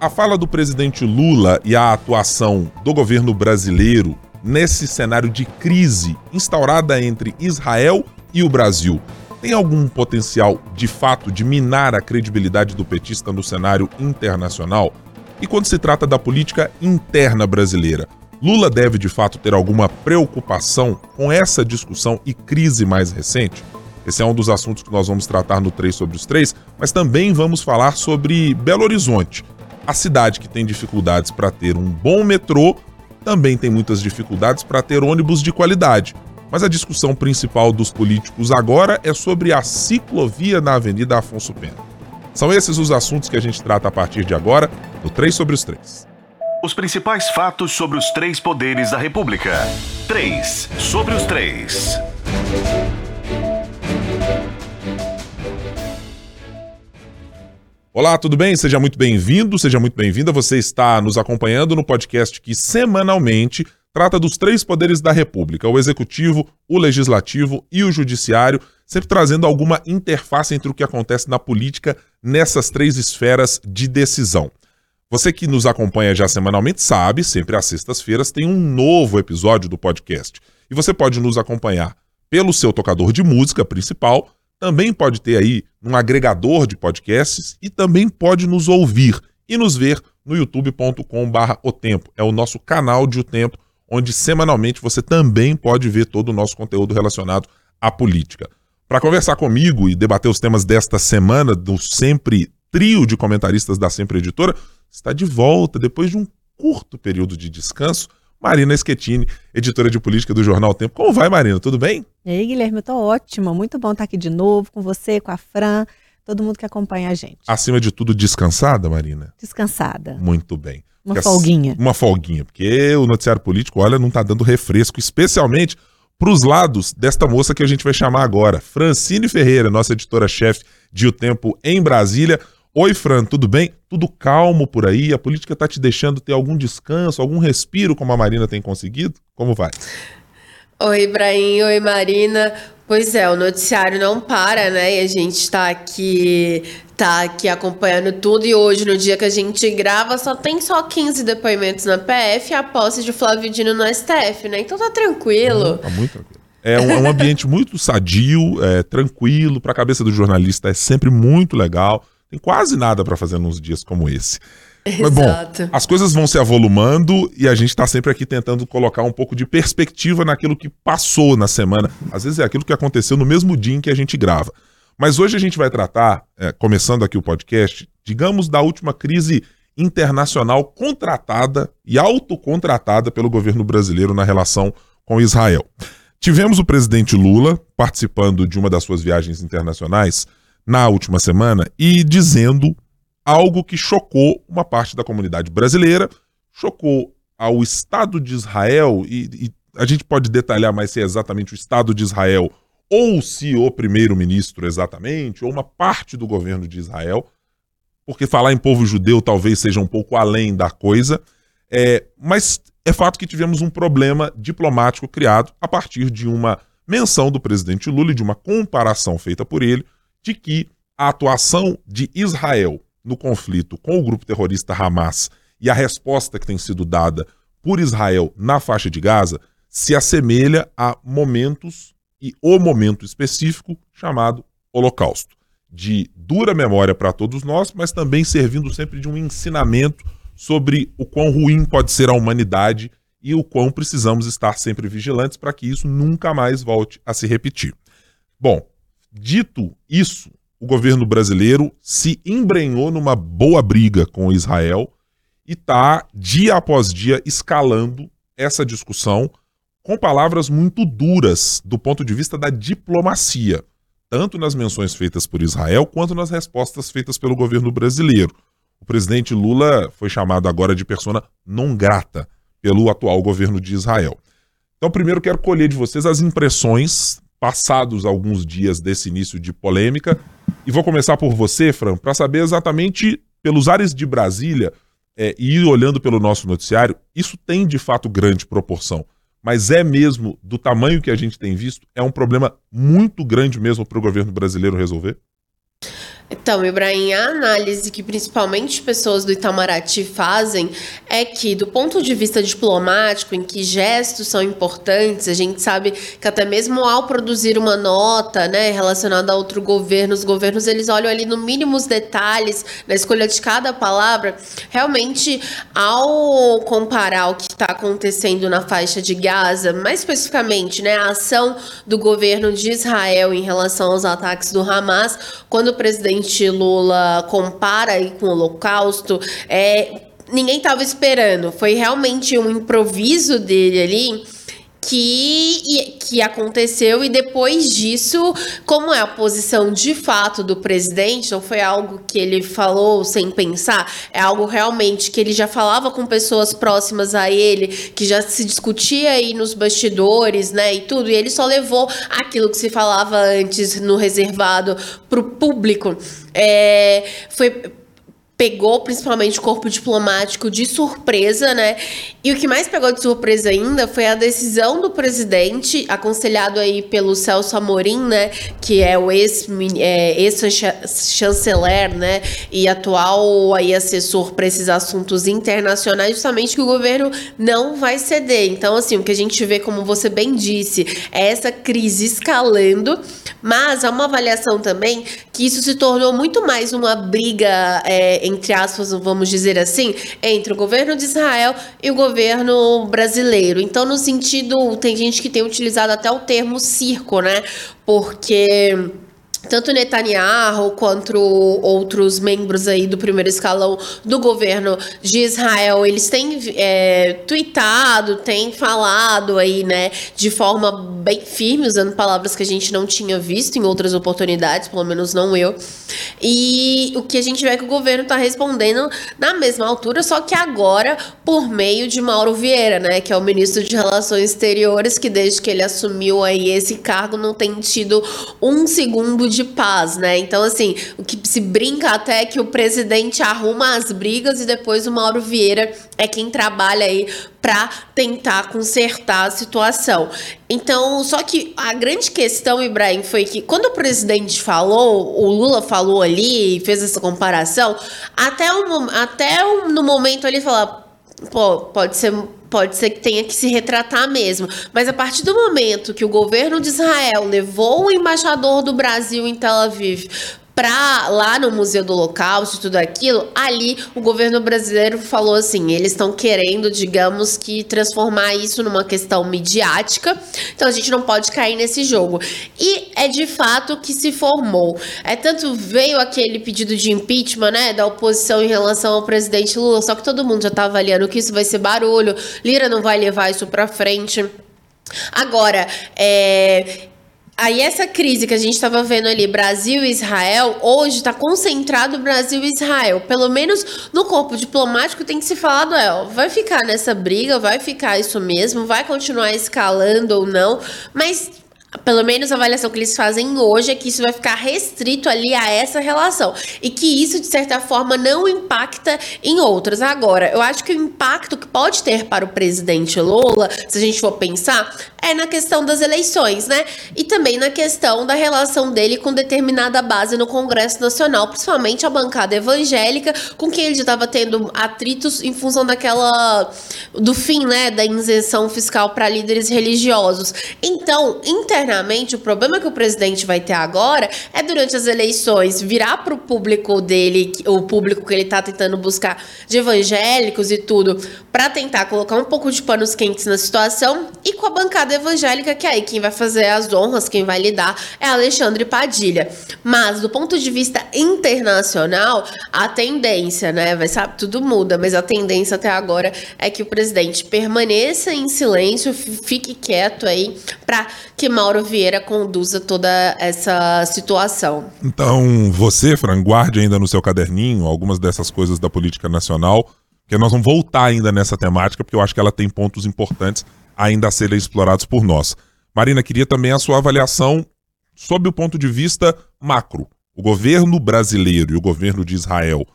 A fala do presidente Lula e a atuação do governo brasileiro nesse cenário de crise instaurada entre Israel e o Brasil tem algum potencial de fato de minar a credibilidade do petista no cenário internacional? E quando se trata da política interna brasileira, Lula deve de fato ter alguma preocupação com essa discussão e crise mais recente? Esse é um dos assuntos que nós vamos tratar no 3 sobre os 3, mas também vamos falar sobre Belo Horizonte, a cidade que tem dificuldades para ter um bom metrô, também tem muitas dificuldades para ter ônibus de qualidade. Mas a discussão principal dos políticos agora é sobre a ciclovia na Avenida Afonso Pena. São esses os assuntos que a gente trata a partir de agora no 3 sobre os 3. Os principais fatos sobre os três poderes da República. 3 sobre os 3. Olá, tudo bem? Seja muito bem-vindo, seja muito bem-vinda. Você está nos acompanhando no podcast que semanalmente trata dos três poderes da República: o executivo, o legislativo e o judiciário, sempre trazendo alguma interface entre o que acontece na política nessas três esferas de decisão. Você que nos acompanha já semanalmente sabe, sempre às sextas-feiras tem um novo episódio do podcast. E você pode nos acompanhar pelo seu tocador de música principal também pode ter aí um agregador de podcasts e também pode nos ouvir e nos ver no youtube.com/barra o tempo. É o nosso canal de O Tempo, onde semanalmente você também pode ver todo o nosso conteúdo relacionado à política. Para conversar comigo e debater os temas desta semana do sempre trio de comentaristas da Sempre Editora, está de volta depois de um curto período de descanso Marina Schettini, editora de política do Jornal Tempo. Como vai, Marina? Tudo bem? E aí, Guilherme, eu tô ótima. Muito bom estar aqui de novo com você, com a Fran, todo mundo que acompanha a gente. Acima de tudo, descansada, Marina? Descansada. Muito bem. Uma porque folguinha. Uma folguinha, porque o noticiário político, olha, não tá dando refresco, especialmente para os lados desta moça que a gente vai chamar agora, Francine Ferreira, nossa editora-chefe de O Tempo em Brasília. Oi, Fran, tudo bem? Tudo calmo por aí? A política está te deixando ter algum descanso, algum respiro, como a Marina tem conseguido? Como vai? Oi, Ibrahim. Oi, Marina. Pois é, o noticiário não para, né? E a gente está aqui, tá aqui acompanhando tudo. E hoje, no dia que a gente grava, só tem só 15 depoimentos na PF e a posse de Flávio Dino no STF, né? Então tá tranquilo. tá muito tranquilo. É um, é um ambiente muito sadio, é, tranquilo, para a cabeça do jornalista é sempre muito legal. Tem quase nada para fazer nos dias como esse. Mas bom, as coisas vão se avolumando e a gente está sempre aqui tentando colocar um pouco de perspectiva naquilo que passou na semana. Às vezes é aquilo que aconteceu no mesmo dia em que a gente grava. Mas hoje a gente vai tratar, é, começando aqui o podcast, digamos, da última crise internacional contratada e autocontratada pelo governo brasileiro na relação com Israel. Tivemos o presidente Lula participando de uma das suas viagens internacionais na última semana e dizendo algo que chocou uma parte da comunidade brasileira, chocou ao Estado de Israel, e, e a gente pode detalhar mais se é exatamente o Estado de Israel ou se o primeiro-ministro exatamente, ou uma parte do governo de Israel, porque falar em povo judeu talvez seja um pouco além da coisa, é, mas é fato que tivemos um problema diplomático criado a partir de uma menção do presidente Lula e de uma comparação feita por ele de que a atuação de Israel no conflito com o grupo terrorista Hamas e a resposta que tem sido dada por Israel na faixa de Gaza se assemelha a momentos e o momento específico chamado Holocausto, de dura memória para todos nós, mas também servindo sempre de um ensinamento sobre o quão ruim pode ser a humanidade e o quão precisamos estar sempre vigilantes para que isso nunca mais volte a se repetir. Bom, Dito isso, o governo brasileiro se embrenhou numa boa briga com Israel e está, dia após dia, escalando essa discussão com palavras muito duras do ponto de vista da diplomacia, tanto nas menções feitas por Israel quanto nas respostas feitas pelo governo brasileiro. O presidente Lula foi chamado agora de persona non grata pelo atual governo de Israel. Então, primeiro quero colher de vocês as impressões passados alguns dias desse início de polêmica. E vou começar por você, Fran, para saber exatamente pelos ares de Brasília é, e olhando pelo nosso noticiário, isso tem de fato grande proporção. Mas é mesmo, do tamanho que a gente tem visto, é um problema muito grande mesmo para o governo brasileiro resolver? Então, Ibrahim, a análise que principalmente pessoas do Itamaraty fazem é que, do ponto de vista diplomático, em que gestos são importantes, a gente sabe que até mesmo ao produzir uma nota né, relacionada a outro governo, os governos eles olham ali no mínimo os detalhes na escolha de cada palavra. Realmente, ao comparar o que está acontecendo na faixa de Gaza, mais especificamente né, a ação do governo de Israel em relação aos ataques do Hamas, quando o presidente presidente Lula compara aí com o Holocausto, é, ninguém estava esperando. Foi realmente um improviso dele ali que, que aconteceu e depois disso, como é a posição de fato do presidente, não foi algo que ele falou sem pensar, é algo realmente que ele já falava com pessoas próximas a ele, que já se discutia aí nos bastidores, né, e tudo, e ele só levou aquilo que se falava antes no reservado para o público. É, foi pegou principalmente o corpo diplomático de surpresa, né? E o que mais pegou de surpresa ainda foi a decisão do presidente, aconselhado aí pelo Celso Amorim, né? Que é o ex-chanceler, é, né? E atual aí assessor para esses assuntos internacionais, justamente que o governo não vai ceder. Então, assim, o que a gente vê, como você bem disse, é essa crise escalando, mas há uma avaliação também que isso se tornou muito mais uma briga é, entre aspas, vamos dizer assim, entre o governo de Israel e o governo brasileiro. Então, no sentido, tem gente que tem utilizado até o termo circo, né? Porque tanto Netanyahu quanto outros membros aí do primeiro escalão do governo de Israel, eles têm é, tweetado, têm falado aí, né, de forma bem firme, usando palavras que a gente não tinha visto em outras oportunidades, pelo menos não eu. E o que a gente vê é que o governo está respondendo na mesma altura, só que agora por meio de Mauro Vieira, né, que é o ministro de Relações Exteriores, que desde que ele assumiu aí esse cargo não tem tido um segundo de paz, né? Então, assim, o que se brinca até é que o presidente arruma as brigas e depois o Mauro Vieira é quem trabalha aí para tentar consertar a situação. Então, só que a grande questão, Ibrahim, foi que quando o presidente falou, o Lula falou ali e fez essa comparação, até, um, até no momento ele falou, pô, pode ser pode ser que tenha que se retratar mesmo. Mas a partir do momento que o governo de Israel levou o embaixador do Brasil em Tel Aviv para lá no Museu do Holocausto e tudo aquilo, ali o governo brasileiro falou assim, eles estão querendo, digamos que transformar isso numa questão midiática. Então a gente não pode cair nesse jogo. E é de fato que se formou. É tanto veio aquele pedido de impeachment, né, da oposição em relação ao presidente Lula, só que todo mundo já tá avaliando que isso vai ser barulho, Lira não vai levar isso para frente. Agora, é, Aí essa crise que a gente estava vendo ali, Brasil e Israel, hoje está concentrado Brasil e Israel. Pelo menos no corpo diplomático tem que se falar do El. Vai ficar nessa briga, vai ficar isso mesmo, vai continuar escalando ou não, mas pelo menos a avaliação que eles fazem hoje é que isso vai ficar restrito ali a essa relação e que isso de certa forma não impacta em outras. Agora, eu acho que o impacto que pode ter para o presidente Lula, se a gente for pensar, é na questão das eleições, né? E também na questão da relação dele com determinada base no Congresso Nacional, principalmente a bancada evangélica, com quem ele já estava tendo atritos em função daquela do fim, né, da isenção fiscal para líderes religiosos. Então, internamente, o problema que o presidente vai ter agora é durante as eleições virar para o público dele, o público que ele está tentando buscar de evangélicos e tudo, para tentar colocar um pouco de panos quentes na situação e com a bancada evangélica, que aí quem vai fazer as honras, quem vai lidar é Alexandre Padilha. Mas do ponto de vista internacional, a tendência, né, vai saber, tudo muda, mas a tendência até agora é que o presidente permaneça em silêncio, fique quieto aí para que Vieira conduza toda essa situação. Então, você, Fran, guarde ainda no seu caderninho algumas dessas coisas da política nacional, que nós vamos voltar ainda nessa temática, porque eu acho que ela tem pontos importantes ainda a serem explorados por nós. Marina, queria também a sua avaliação sob o ponto de vista macro. O governo brasileiro e o governo de Israel,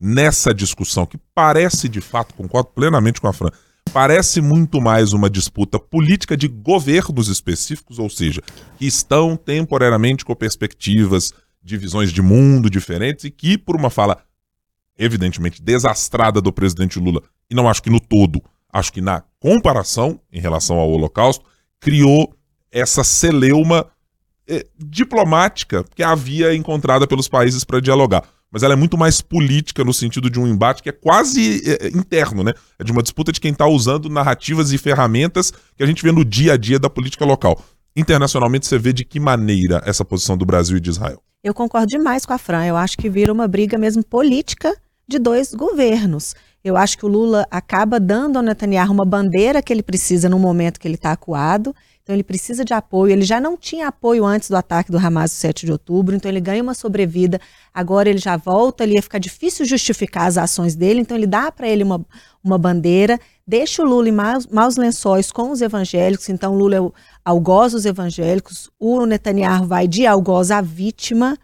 nessa discussão, que parece de fato, concordo plenamente com a Fran, parece muito mais uma disputa política de governos específicos, ou seja, que estão temporariamente com perspectivas de visões de mundo diferentes e que, por uma fala evidentemente desastrada do presidente Lula, e não acho que no todo, acho que na comparação em relação ao Holocausto, criou essa celeuma eh, diplomática que havia encontrada pelos países para dialogar. Mas ela é muito mais política no sentido de um embate que é quase eh, interno, né? É de uma disputa de quem está usando narrativas e ferramentas que a gente vê no dia a dia da política local. Internacionalmente, você vê de que maneira essa posição do Brasil e de Israel? Eu concordo demais com a Fran. Eu acho que vira uma briga mesmo política de dois governos. Eu acho que o Lula acaba dando ao Netanyahu uma bandeira que ele precisa no momento que ele está acuado. Então ele precisa de apoio. Ele já não tinha apoio antes do ataque do Hamas no 7 de outubro, então ele ganha uma sobrevida. Agora ele já volta, ali ia ficar difícil justificar as ações dele, então ele dá para ele uma, uma bandeira, deixa o Lula em maus, maus lençóis com os evangélicos. Então Lula é o algoz dos evangélicos, o Netanyahu vai de algoz à vítima,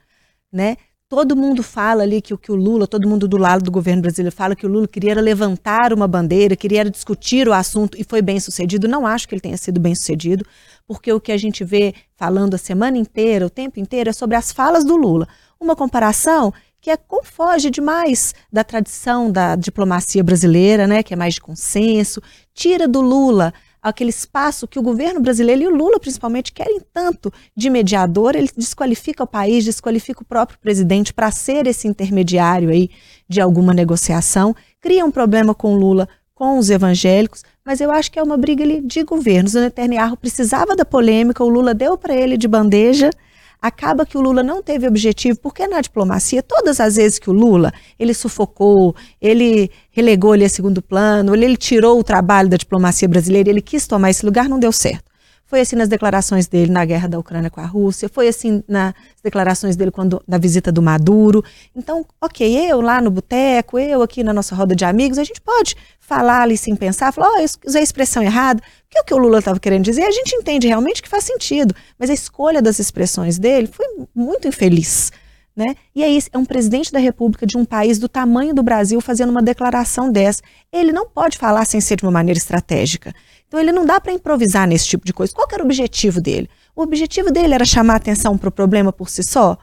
né? Todo mundo fala ali que o que o Lula, todo mundo do lado do governo brasileiro fala que o Lula queria levantar uma bandeira, queria discutir o assunto e foi bem sucedido. Não acho que ele tenha sido bem sucedido, porque o que a gente vê falando a semana inteira, o tempo inteiro, é sobre as falas do Lula. Uma comparação que é, foge demais da tradição da diplomacia brasileira, né, que é mais de consenso, tira do Lula aquele espaço que o governo brasileiro e o Lula principalmente querem tanto de mediador, ele desqualifica o país, desqualifica o próprio presidente para ser esse intermediário aí de alguma negociação, cria um problema com o Lula, com os evangélicos, mas eu acho que é uma briga ali de governos. O Netanyahu precisava da polêmica, o Lula deu para ele de bandeja, acaba que o Lula não teve objetivo, porque na diplomacia, todas as vezes que o Lula, ele sufocou, ele relegou ele a segundo plano, ele, ele tirou o trabalho da diplomacia brasileira, ele quis tomar esse lugar, não deu certo. Foi assim nas declarações dele na guerra da Ucrânia com a Rússia, foi assim nas declarações dele quando na visita do Maduro. Então, ok, eu lá no boteco, eu aqui na nossa roda de amigos, a gente pode falar ali sem pensar, falar, oh, eu usei a expressão errada, porque o que o Lula estava querendo dizer, a gente entende realmente que faz sentido, mas a escolha das expressões dele foi muito infeliz. Né? E aí é um presidente da República de um país do tamanho do Brasil fazendo uma declaração dessa. Ele não pode falar sem ser de uma maneira estratégica. Então ele não dá para improvisar nesse tipo de coisa. Qual era o objetivo dele? O objetivo dele era chamar atenção para o problema por si só?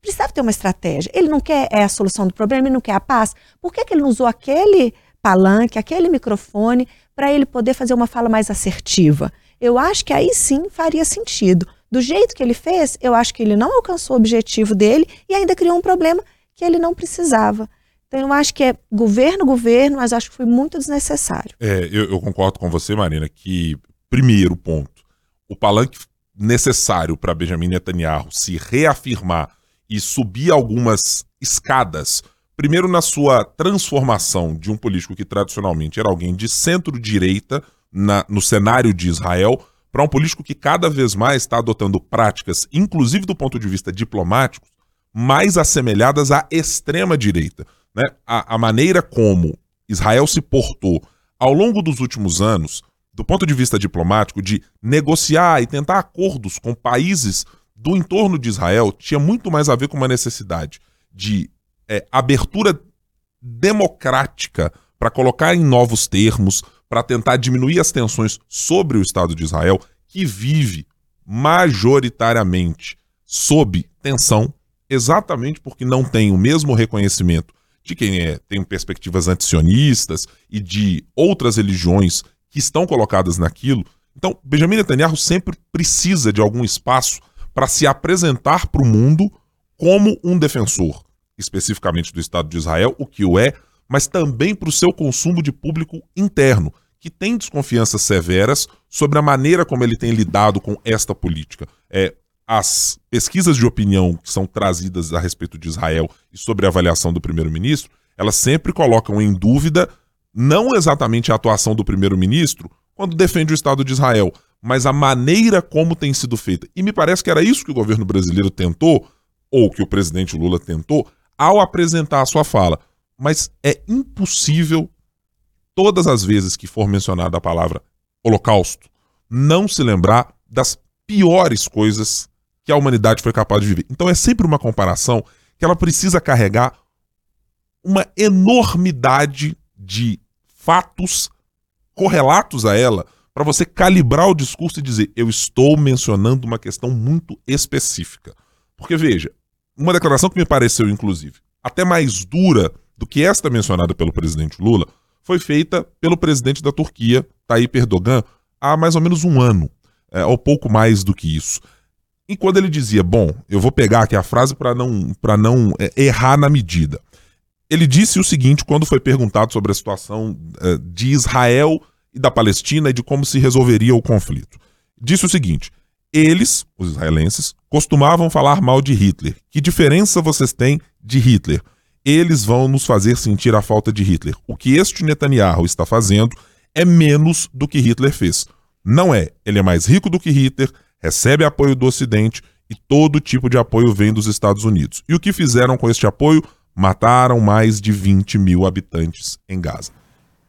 Precisava ter uma estratégia. Ele não quer é a solução do problema, ele não quer a paz. Por que, que ele não usou aquele palanque, aquele microfone, para ele poder fazer uma fala mais assertiva? Eu acho que aí sim faria sentido. Do jeito que ele fez, eu acho que ele não alcançou o objetivo dele e ainda criou um problema que ele não precisava. Então, eu acho que é governo, governo, mas acho que foi muito desnecessário. É, eu, eu concordo com você, Marina, que, primeiro ponto, o palanque necessário para Benjamin Netanyahu se reafirmar e subir algumas escadas, primeiro na sua transformação de um político que tradicionalmente era alguém de centro-direita no cenário de Israel, para um político que cada vez mais está adotando práticas, inclusive do ponto de vista diplomático, mais assemelhadas à extrema-direita né, a, a maneira como Israel se portou ao longo dos últimos anos, do ponto de vista diplomático, de negociar e tentar acordos com países do entorno de Israel, tinha muito mais a ver com uma necessidade de é, abertura democrática para colocar em novos termos, para tentar diminuir as tensões sobre o Estado de Israel, que vive majoritariamente sob tensão, exatamente porque não tem o mesmo reconhecimento de quem é, tem perspectivas antisionistas e de outras religiões que estão colocadas naquilo. Então, Benjamin Netanyahu sempre precisa de algum espaço para se apresentar para o mundo como um defensor, especificamente do Estado de Israel, o que o é, mas também para o seu consumo de público interno, que tem desconfianças severas sobre a maneira como ele tem lidado com esta política. É, as pesquisas de opinião que são trazidas a respeito de Israel e sobre a avaliação do primeiro-ministro, elas sempre colocam em dúvida não exatamente a atuação do primeiro-ministro quando defende o Estado de Israel, mas a maneira como tem sido feita. E me parece que era isso que o governo brasileiro tentou, ou que o presidente Lula tentou, ao apresentar a sua fala. Mas é impossível, todas as vezes que for mencionada a palavra holocausto, não se lembrar das piores coisas que a humanidade foi capaz de viver. Então é sempre uma comparação que ela precisa carregar uma enormidade de fatos correlatos a ela para você calibrar o discurso e dizer: eu estou mencionando uma questão muito específica. Porque, veja, uma declaração que me pareceu, inclusive, até mais dura do que esta mencionada pelo presidente Lula, foi feita pelo presidente da Turquia, Tayyip Erdogan, há mais ou menos um ano, é, ou pouco mais do que isso. E quando ele dizia, bom, eu vou pegar aqui a frase para não, não é, errar na medida. Ele disse o seguinte quando foi perguntado sobre a situação é, de Israel e da Palestina e de como se resolveria o conflito. Disse o seguinte: eles, os israelenses, costumavam falar mal de Hitler. Que diferença vocês têm de Hitler? Eles vão nos fazer sentir a falta de Hitler. O que este Netanyahu está fazendo é menos do que Hitler fez. Não é. Ele é mais rico do que Hitler, recebe apoio do Ocidente e todo tipo de apoio vem dos Estados Unidos. E o que fizeram com este apoio? Mataram mais de 20 mil habitantes em Gaza.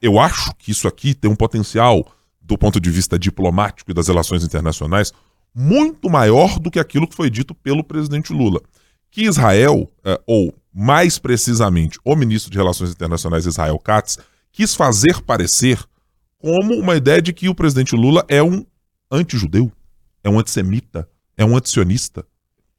Eu acho que isso aqui tem um potencial, do ponto de vista diplomático e das relações internacionais, muito maior do que aquilo que foi dito pelo presidente Lula. Que Israel, é, ou mais precisamente o ministro de Relações Internacionais Israel Katz, quis fazer parecer como uma ideia de que o presidente Lula é um anti-judeu, é um antissemita, é um antisionista.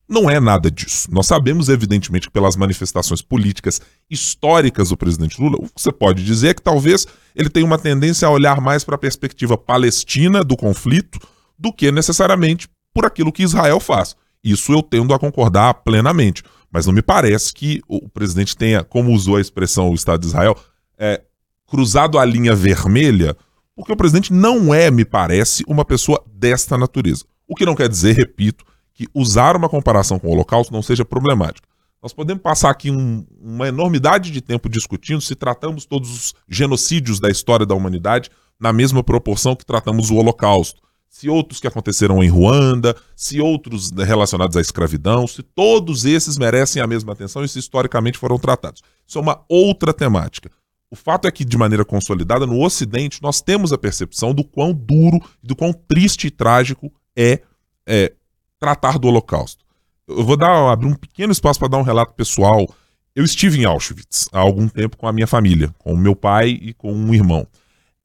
Não é nada disso. Nós sabemos, evidentemente, que pelas manifestações políticas históricas do presidente Lula, o que você pode dizer é que talvez ele tenha uma tendência a olhar mais para a perspectiva palestina do conflito do que necessariamente por aquilo que Israel faz. Isso eu tendo a concordar plenamente. Mas não me parece que o presidente tenha, como usou a expressão o Estado de Israel, é, cruzado a linha vermelha, porque o presidente não é, me parece, uma pessoa desta natureza. O que não quer dizer, repito, que usar uma comparação com o Holocausto não seja problemático. Nós podemos passar aqui um, uma enormidade de tempo discutindo se tratamos todos os genocídios da história da humanidade na mesma proporção que tratamos o Holocausto. Se outros que aconteceram em Ruanda, se outros relacionados à escravidão, se todos esses merecem a mesma atenção e se historicamente foram tratados. Isso é uma outra temática. O fato é que, de maneira consolidada, no Ocidente, nós temos a percepção do quão duro do quão triste e trágico é, é tratar do Holocausto. Eu vou dar, abrir um pequeno espaço para dar um relato pessoal. Eu estive em Auschwitz há algum tempo com a minha família, com o meu pai e com um irmão.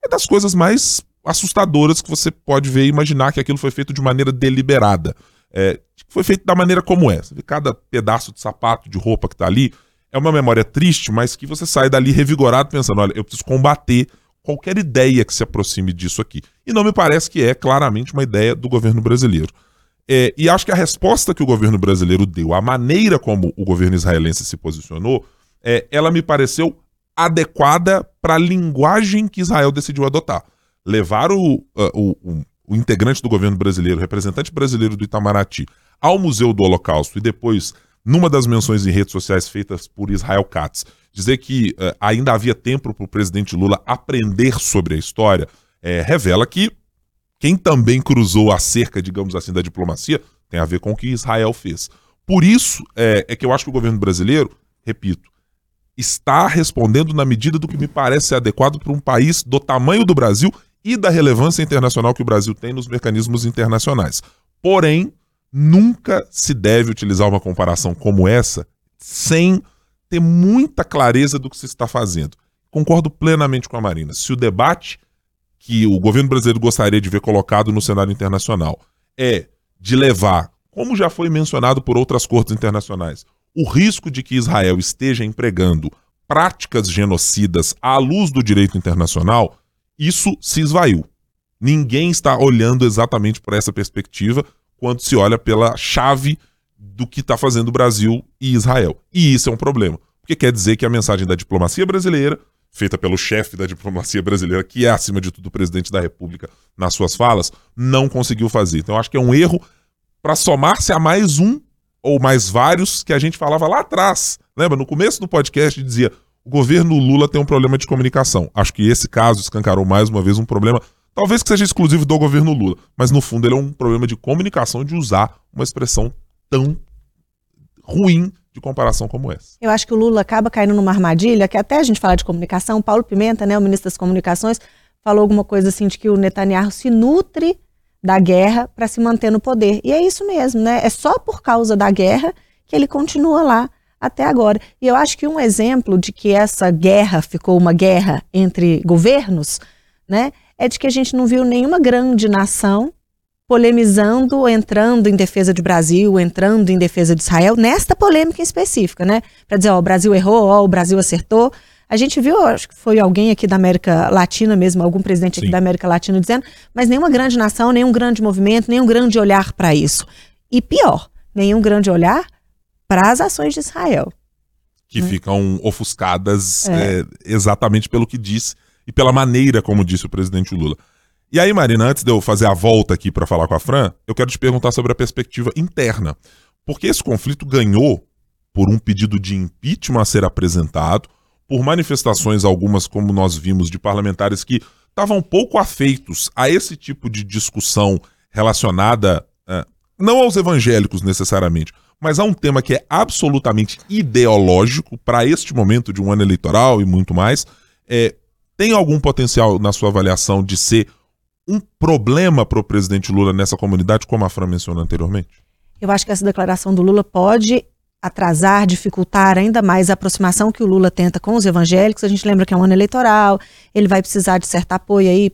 É das coisas mais assustadoras que você pode ver e imaginar que aquilo foi feito de maneira deliberada. É, foi feito da maneira como é. Cada pedaço de sapato, de roupa que está ali, é uma memória triste, mas que você sai dali revigorado pensando: olha, eu preciso combater qualquer ideia que se aproxime disso aqui. E não me parece que é claramente uma ideia do governo brasileiro. É, e acho que a resposta que o governo brasileiro deu, a maneira como o governo israelense se posicionou, é, ela me pareceu adequada para a linguagem que Israel decidiu adotar. Levar o, uh, o, o, o integrante do governo brasileiro, representante brasileiro do Itamaraty, ao Museu do Holocausto e depois, numa das menções em redes sociais feitas por Israel Katz, dizer que uh, ainda havia tempo para o presidente Lula aprender sobre a história, é, revela que quem também cruzou a cerca, digamos assim, da diplomacia, tem a ver com o que Israel fez. Por isso é, é que eu acho que o governo brasileiro, repito, está respondendo na medida do que me parece ser adequado para um país do tamanho do Brasil e da relevância internacional que o Brasil tem nos mecanismos internacionais. Porém, nunca se deve utilizar uma comparação como essa sem ter muita clareza do que se está fazendo. Concordo plenamente com a Marina. Se o debate que o governo brasileiro gostaria de ver colocado no cenário internacional é de levar, como já foi mencionado por outras cortes internacionais, o risco de que Israel esteja empregando práticas genocidas à luz do direito internacional, isso se esvaiu. Ninguém está olhando exatamente por essa perspectiva quando se olha pela chave do que está fazendo o Brasil e Israel. E isso é um problema, porque quer dizer que a mensagem da diplomacia brasileira feita pelo chefe da diplomacia brasileira, que é, acima de tudo, o presidente da República, nas suas falas, não conseguiu fazer. Então, acho que é um erro para somar-se a mais um ou mais vários que a gente falava lá atrás. Lembra? No começo do podcast dizia: o governo Lula tem um problema de comunicação. Acho que esse caso escancarou mais uma vez um problema, talvez que seja exclusivo do governo Lula, mas no fundo ele é um problema de comunicação, de usar uma expressão tão ruim de comparação como essa. Eu acho que o Lula acaba caindo numa armadilha, que até a gente fala de comunicação, Paulo Pimenta, né, o ministro das Comunicações, falou alguma coisa assim de que o Netanyahu se nutre da guerra para se manter no poder. E é isso mesmo, né? É só por causa da guerra que ele continua lá até agora. E eu acho que um exemplo de que essa guerra ficou uma guerra entre governos, né, é de que a gente não viu nenhuma grande nação polemizando, entrando em defesa de Brasil, entrando em defesa de Israel, nesta polêmica específica, né? Para dizer, ó, o Brasil errou, ó, o Brasil acertou. A gente viu, acho que foi alguém aqui da América Latina mesmo, algum presidente aqui Sim. da América Latina dizendo, mas nenhuma grande nação, nenhum grande movimento, nenhum grande olhar para isso. E pior, nenhum grande olhar para as ações de Israel. Que né? ficam ofuscadas é. É, exatamente pelo que disse e pela maneira como disse o presidente Lula. E aí, Marina, antes de eu fazer a volta aqui para falar com a Fran, eu quero te perguntar sobre a perspectiva interna. Porque esse conflito ganhou por um pedido de impeachment a ser apresentado, por manifestações algumas, como nós vimos, de parlamentares que estavam pouco afeitos a esse tipo de discussão relacionada, é, não aos evangélicos necessariamente, mas a um tema que é absolutamente ideológico para este momento de um ano eleitoral e muito mais. É, tem algum potencial, na sua avaliação, de ser um problema para o presidente Lula nessa comunidade, como a Fran mencionou anteriormente? Eu acho que essa declaração do Lula pode atrasar, dificultar ainda mais a aproximação que o Lula tenta com os evangélicos. A gente lembra que é um ano eleitoral, ele vai precisar de certo apoio aí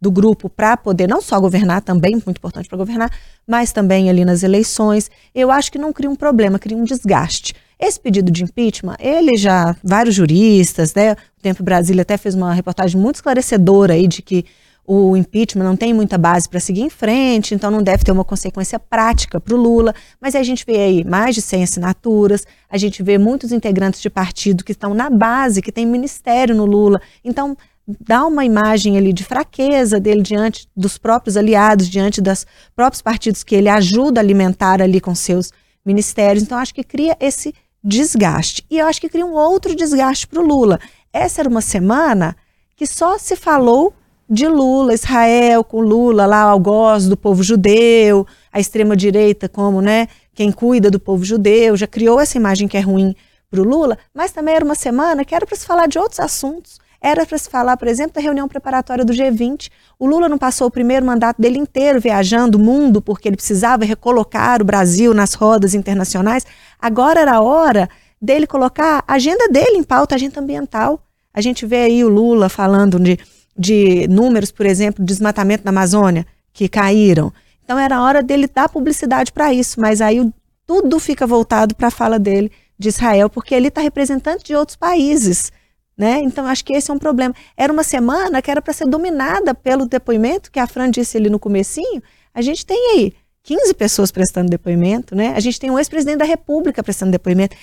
do grupo para poder não só governar, também muito importante para governar, mas também ali nas eleições. Eu acho que não cria um problema, cria um desgaste. Esse pedido de impeachment, ele já, vários juristas, né, o Tempo Brasília até fez uma reportagem muito esclarecedora aí de que o impeachment não tem muita base para seguir em frente, então não deve ter uma consequência prática para o Lula. Mas a gente vê aí mais de 100 assinaturas, a gente vê muitos integrantes de partido que estão na base, que tem ministério no Lula. Então dá uma imagem ali de fraqueza dele diante dos próprios aliados, diante dos próprios partidos que ele ajuda a alimentar ali com seus ministérios. Então acho que cria esse desgaste. E eu acho que cria um outro desgaste para o Lula. Essa era uma semana que só se falou de Lula, Israel com Lula, lá algoz do povo judeu, a extrema-direita como né, quem cuida do povo judeu, já criou essa imagem que é ruim para o Lula, mas também era uma semana que era para se falar de outros assuntos. Era para se falar, por exemplo, da reunião preparatória do G20. O Lula não passou o primeiro mandato dele inteiro viajando o mundo porque ele precisava recolocar o Brasil nas rodas internacionais. Agora era a hora dele colocar a agenda dele em pauta, a agenda ambiental. A gente vê aí o Lula falando de de números, por exemplo, de desmatamento na Amazônia, que caíram. Então era hora dele dar publicidade para isso, mas aí tudo fica voltado para a fala dele de Israel, porque ele está representante de outros países. Né? Então acho que esse é um problema. Era uma semana que era para ser dominada pelo depoimento que a Fran disse ali no comecinho. A gente tem aí 15 pessoas prestando depoimento, né? A gente tem um ex-presidente da República prestando depoimento.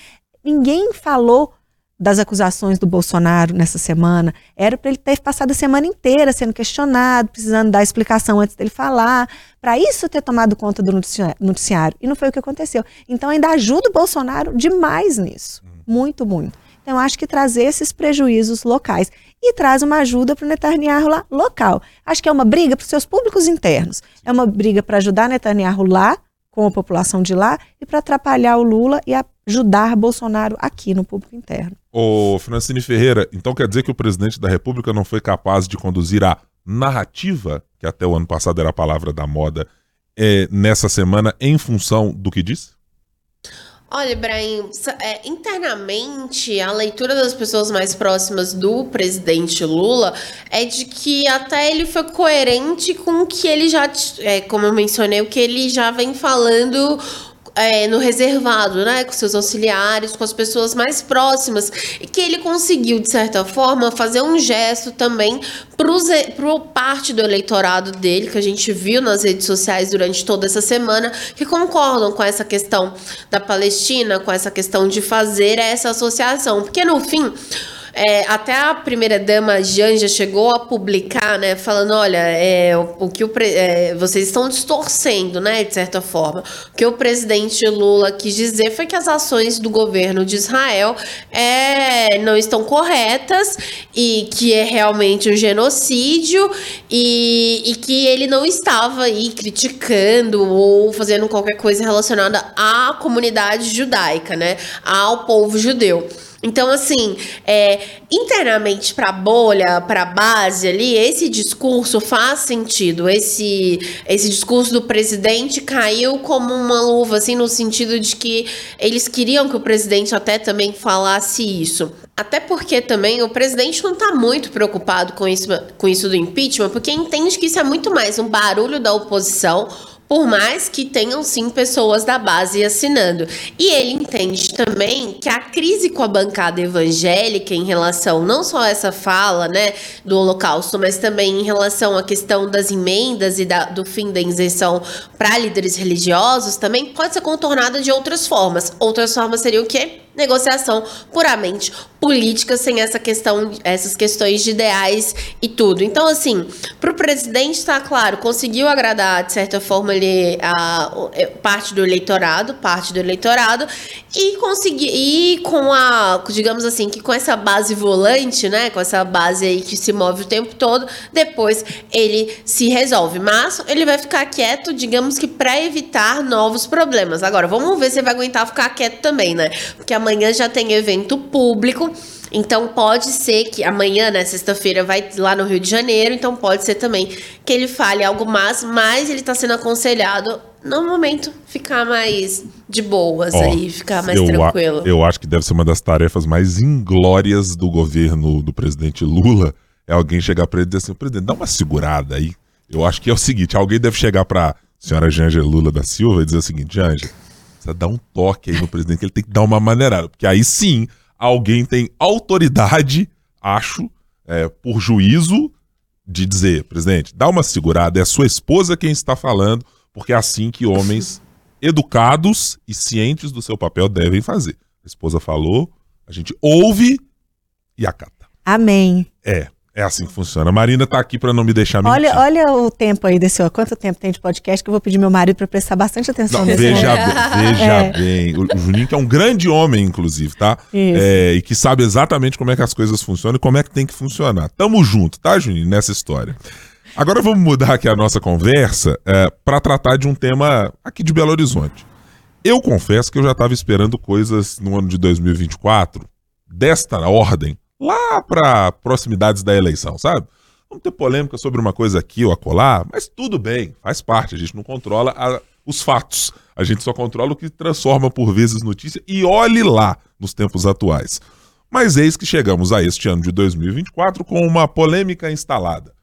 Ninguém falou das acusações do Bolsonaro nessa semana era para ele ter passado a semana inteira sendo questionado, precisando dar explicação antes dele falar, para isso ter tomado conta do noticiário. E não foi o que aconteceu. Então ainda ajuda o Bolsonaro demais nisso. Muito, muito. Então acho que trazer esses prejuízos locais e traz uma ajuda para o Netanyahu lá local. Acho que é uma briga para os seus públicos internos. É uma briga para ajudar Netanyahu lá, com a população de lá, e para atrapalhar o Lula e ajudar Bolsonaro aqui no público interno. Ô, Francine Ferreira, então quer dizer que o presidente da República não foi capaz de conduzir a narrativa, que até o ano passado era a palavra da moda, é, nessa semana em função do que disse? Olha, Ibrahim, é, internamente, a leitura das pessoas mais próximas do presidente Lula é de que até ele foi coerente com o que ele já, é, como eu mencionei, o que ele já vem falando é, no reservado, né, com seus auxiliares, com as pessoas mais próximas, e que ele conseguiu, de certa forma, fazer um gesto também para parte do eleitorado dele, que a gente viu nas redes sociais durante toda essa semana, que concordam com essa questão da Palestina, com essa questão de fazer essa associação. Porque, no fim, é, até a primeira dama Janja chegou a publicar, né, falando, olha, é, o, o que o é, vocês estão distorcendo, né, de certa forma. O que o presidente Lula quis dizer foi que as ações do governo de Israel é, não estão corretas e que é realmente um genocídio e, e que ele não estava aí criticando ou fazendo qualquer coisa relacionada à comunidade judaica, né, ao povo judeu. Então, assim, é, internamente para a bolha, para a base ali, esse discurso faz sentido. Esse, esse discurso do presidente caiu como uma luva, assim, no sentido de que eles queriam que o presidente até também falasse isso. Até porque também o presidente não está muito preocupado com isso, com isso do impeachment, porque entende que isso é muito mais um barulho da oposição, por mais que tenham sim pessoas da base assinando. E ele entende também que a crise com a bancada evangélica em relação não só a essa fala, né, do Holocausto, mas também em relação à questão das emendas e da, do fim da isenção para líderes religiosos, também pode ser contornada de outras formas. Outras formas seriam o quê? Negociação puramente política, sem essa questão, essas questões de ideais e tudo. Então, assim, para o presidente, tá claro, conseguiu agradar, de certa forma, ali, a, é, parte do eleitorado, parte do eleitorado, e conseguir, e com a, digamos assim, que com essa base volante, né, com essa base aí que se move o tempo todo, depois ele se resolve. Mas ele vai ficar quieto, digamos que para evitar novos problemas. Agora, vamos ver se ele vai aguentar ficar quieto também, né? Porque amanhã amanhã já tem evento público. Então pode ser que amanhã, né, sexta-feira, vai lá no Rio de Janeiro, então pode ser também que ele fale algo mais, mas ele está sendo aconselhado no momento ficar mais de boas Ó, aí, ficar mais eu tranquilo. A, eu acho que deve ser uma das tarefas mais inglórias do governo do presidente Lula, é alguém chegar para ele e dizer assim, presidente, dá uma segurada aí. Eu acho que é o seguinte, alguém deve chegar para senhora Janja Lula da Silva e dizer o seguinte, Janja, precisa dar um toque aí no presidente, que ele tem que dar uma maneirada. Porque aí sim, alguém tem autoridade, acho, é, por juízo, de dizer, presidente, dá uma segurada, é a sua esposa quem está falando, porque é assim que homens educados e cientes do seu papel devem fazer. A esposa falou, a gente ouve e acata. Amém. É. É assim que funciona. A Marina tá aqui para não me deixar mentir. Olha, olha o tempo aí desse. Quanto tempo tem de podcast que eu vou pedir meu marido para prestar bastante atenção não, nesse Veja, bem, veja é. bem. O, o, Juninho que é um grande homem, inclusive, tá? É, e que sabe exatamente como é que as coisas funcionam e como é que tem que funcionar. Tamo junto, tá, Juninho, nessa história. Agora vamos mudar aqui a nossa conversa é, para tratar de um tema aqui de Belo Horizonte. Eu confesso que eu já estava esperando coisas no ano de 2024 desta ordem lá para proximidades da eleição, sabe? Vamos ter polêmica sobre uma coisa aqui ou acolá, mas tudo bem, faz parte, a gente não controla a, os fatos. A gente só controla o que transforma por vezes notícia e olhe lá nos tempos atuais. Mas eis que chegamos a este ano de 2024 com uma polêmica instalada.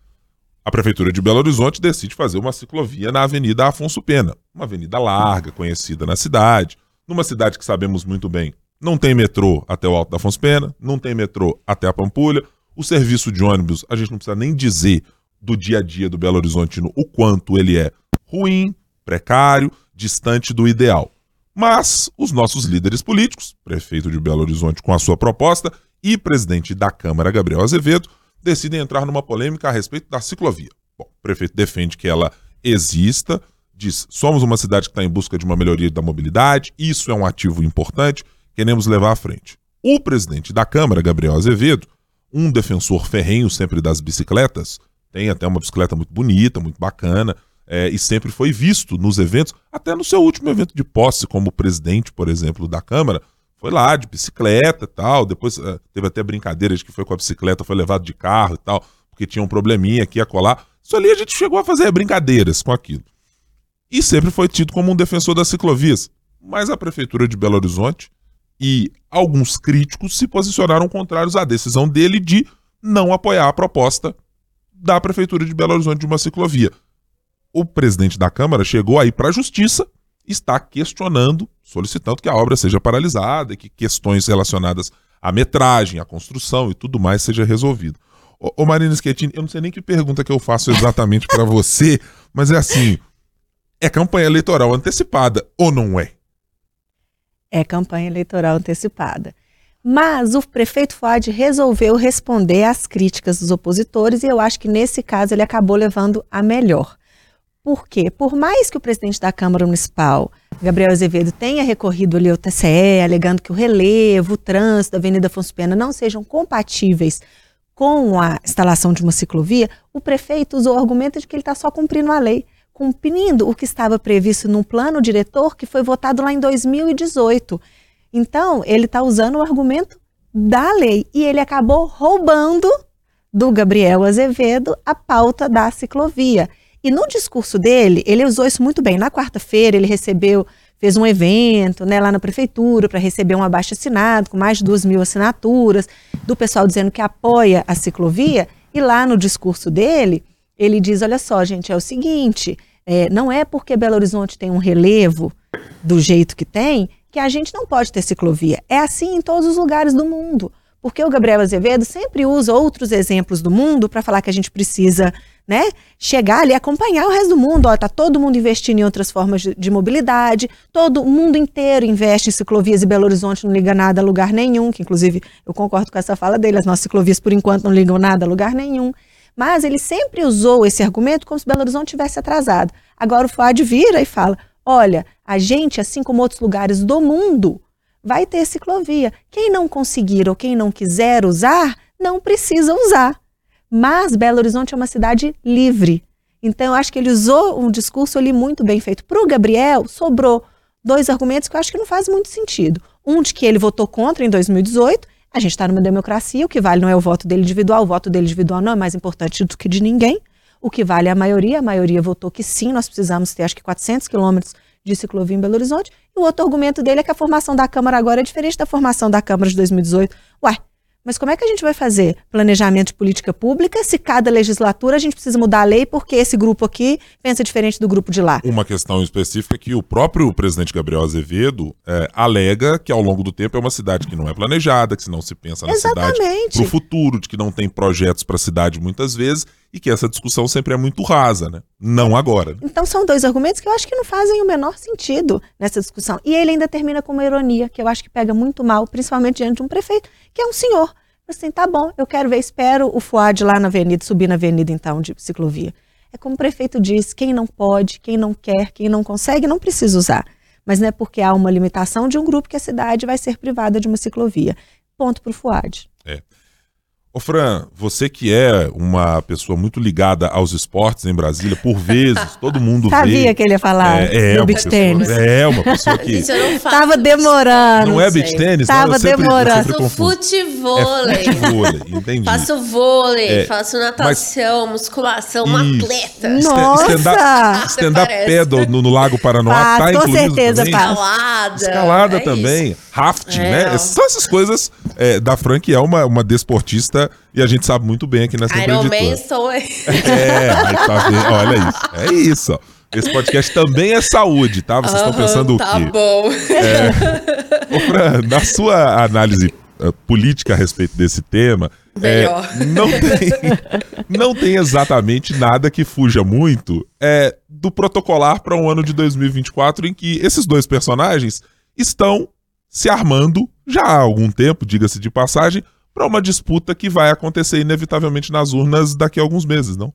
A Prefeitura de Belo Horizonte decide fazer uma ciclovia na Avenida Afonso Pena, uma avenida larga, conhecida na cidade, numa cidade que sabemos muito bem não tem metrô até o Alto da Afonso Pena, não tem metrô até a Pampulha. O serviço de ônibus, a gente não precisa nem dizer do dia a dia do Belo Horizontino o quanto ele é ruim, precário, distante do ideal. Mas os nossos líderes políticos, prefeito de Belo Horizonte com a sua proposta e presidente da Câmara, Gabriel Azevedo, decidem entrar numa polêmica a respeito da ciclovia. Bom, o prefeito defende que ela exista, diz: somos uma cidade que está em busca de uma melhoria da mobilidade, isso é um ativo importante, queremos levar à frente. O presidente da Câmara, Gabriel Azevedo, um defensor ferrenho sempre das bicicletas, tem até uma bicicleta muito bonita, muito bacana, é, e sempre foi visto nos eventos, até no seu último evento de posse, como presidente, por exemplo, da Câmara, foi lá de bicicleta e tal, depois é, teve até brincadeira de que foi com a bicicleta, foi levado de carro e tal, porque tinha um probleminha aqui a colar. Isso ali a gente chegou a fazer brincadeiras com aquilo. E sempre foi tido como um defensor das ciclovias. Mas a Prefeitura de Belo Horizonte e alguns críticos se posicionaram contrários à decisão dele de não apoiar a proposta da Prefeitura de Belo Horizonte de uma ciclovia. O presidente da Câmara chegou aí para a Justiça está questionando, solicitando que a obra seja paralisada e que questões relacionadas à metragem, à construção e tudo mais seja resolvido. Ô, ô Marina Schettini, eu não sei nem que pergunta que eu faço exatamente para você, mas é assim, é campanha eleitoral antecipada ou não é? É campanha eleitoral antecipada. Mas o prefeito Fuad resolveu responder às críticas dos opositores e eu acho que nesse caso ele acabou levando a melhor. Por quê? Por mais que o presidente da Câmara Municipal, Gabriel Azevedo, tenha recorrido ali ao TCE, alegando que o relevo, o trânsito da Avenida Afonso Pena não sejam compatíveis com a instalação de uma ciclovia, o prefeito usou o argumento de que ele está só cumprindo a lei cumprindo o que estava previsto no plano diretor que foi votado lá em 2018. Então, ele está usando o argumento da lei e ele acabou roubando do Gabriel Azevedo a pauta da ciclovia. E no discurso dele, ele usou isso muito bem. Na quarta-feira, ele recebeu fez um evento né, lá na prefeitura para receber um abaixo assinado com mais de duas mil assinaturas do pessoal dizendo que apoia a ciclovia. E lá no discurso dele, ele diz: olha só, gente, é o seguinte, é, não é porque Belo Horizonte tem um relevo do jeito que tem que a gente não pode ter ciclovia. É assim em todos os lugares do mundo. Porque o Gabriel Azevedo sempre usa outros exemplos do mundo para falar que a gente precisa né, chegar ali e acompanhar o resto do mundo. Ó, tá todo mundo investindo em outras formas de, de, mobilidade, todo mundo inteiro investe em ciclovias e Belo Horizonte não liga nada a lugar nenhum, que inclusive eu concordo com essa fala dele, as nossas ciclovias por enquanto não ligam nada a lugar nenhum. Mas ele sempre usou esse argumento como se Belo Horizonte tivesse atrasado. Agora o FUAD vira e fala: olha, a gente, assim como outros lugares do mundo, vai ter ciclovia. Quem não conseguir ou quem não quiser usar, não precisa usar. Mas Belo Horizonte é uma cidade livre. Então, eu acho que ele usou um discurso ali muito bem feito. Para o Gabriel, sobrou dois argumentos que eu acho que não faz muito sentido. Um de que ele votou contra em 2018. A gente está numa democracia, o que vale não é o voto dele individual, o voto dele individual não é mais importante do que de ninguém. O que vale é a maioria. A maioria votou que sim, nós precisamos ter acho que 400 quilômetros de ciclovia em Belo Horizonte. E o outro argumento dele é que a formação da Câmara agora é diferente da formação da Câmara de 2018. Uai, mas como é que a gente vai fazer planejamento de política pública se cada legislatura a gente precisa mudar a lei porque esse grupo aqui pensa diferente do grupo de lá? Uma questão específica é que o próprio presidente Gabriel Azevedo é, alega que ao longo do tempo é uma cidade que não é planejada, que se não se pensa na Exatamente. cidade para o futuro, de que não tem projetos para a cidade muitas vezes e que essa discussão sempre é muito rasa, né? Não agora. Né? Então são dois argumentos que eu acho que não fazem o menor sentido nessa discussão. E ele ainda termina com uma ironia que eu acho que pega muito mal, principalmente diante de um prefeito, que é um senhor. Assim, tá bom, eu quero ver, espero o FUAD lá na avenida, subir na avenida então de ciclovia. É como o prefeito diz, quem não pode, quem não quer, quem não consegue, não precisa usar. Mas não é porque há uma limitação de um grupo que a cidade vai ser privada de uma ciclovia. Ponto para o FUAD. É. Ô Fran, você que é uma pessoa muito ligada aos esportes em Brasília, por vezes todo mundo Sabia vê... que ele ia falar é, é do beach tênis. É, uma pessoa que... Isso eu não faço. Tava demorando. Não é beach tênis? Tava sempre, demorando. Faço futevôlei. É futevôlei, entendi. Faço vôlei, é, faço natação, mas... musculação, uma atleta. Nossa! Stand-up paddle no, no, Lago Paranoá ah, tá com certeza, também. Escalada. Escalada é também. Isso. Rafting, é. né? São essas coisas é, da Fran, que é uma, uma desportista e a gente sabe muito bem aqui nessa Iron Man sou É, aí tá olha isso. É isso, ó. Esse podcast também é saúde, tá? Vocês estão pensando tá o quê? Tá bom. É, ô Fran, na sua análise uh, política a respeito desse tema, é, não, tem, não tem exatamente nada que fuja muito é, do protocolar para um ano de 2024 em que esses dois personagens estão se armando já há algum tempo, diga-se de passagem, para uma disputa que vai acontecer inevitavelmente nas urnas daqui a alguns meses, não?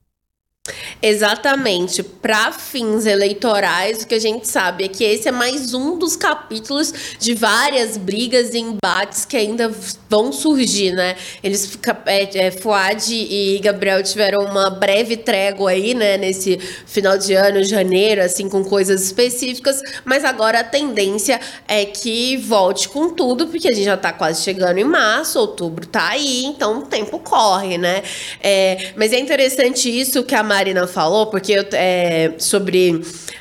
Exatamente. Para fins eleitorais, o que a gente sabe é que esse é mais um dos capítulos de várias brigas e embates que ainda vão surgir, né? Eles, é, é, Fuad e Gabriel tiveram uma breve trégua aí, né? Nesse final de ano, janeiro, assim, com coisas específicas, mas agora a tendência é que volte com tudo, porque a gente já tá quase chegando em março, outubro tá aí, então o tempo corre, né? É, mas é interessante isso que a Marina falou, porque é, sobre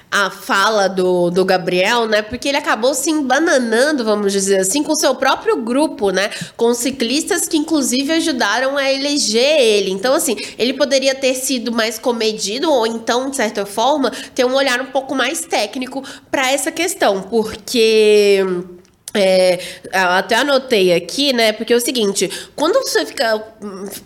a fala do, do Gabriel, né? Porque ele acabou se embananando, vamos dizer assim, com seu próprio grupo, né? Com ciclistas que, inclusive, ajudaram a eleger ele. Então, assim, ele poderia ter sido mais comedido, ou então, de certa forma, ter um olhar um pouco mais técnico para essa questão, porque. É, até anotei aqui, né? Porque é o seguinte: quando você fica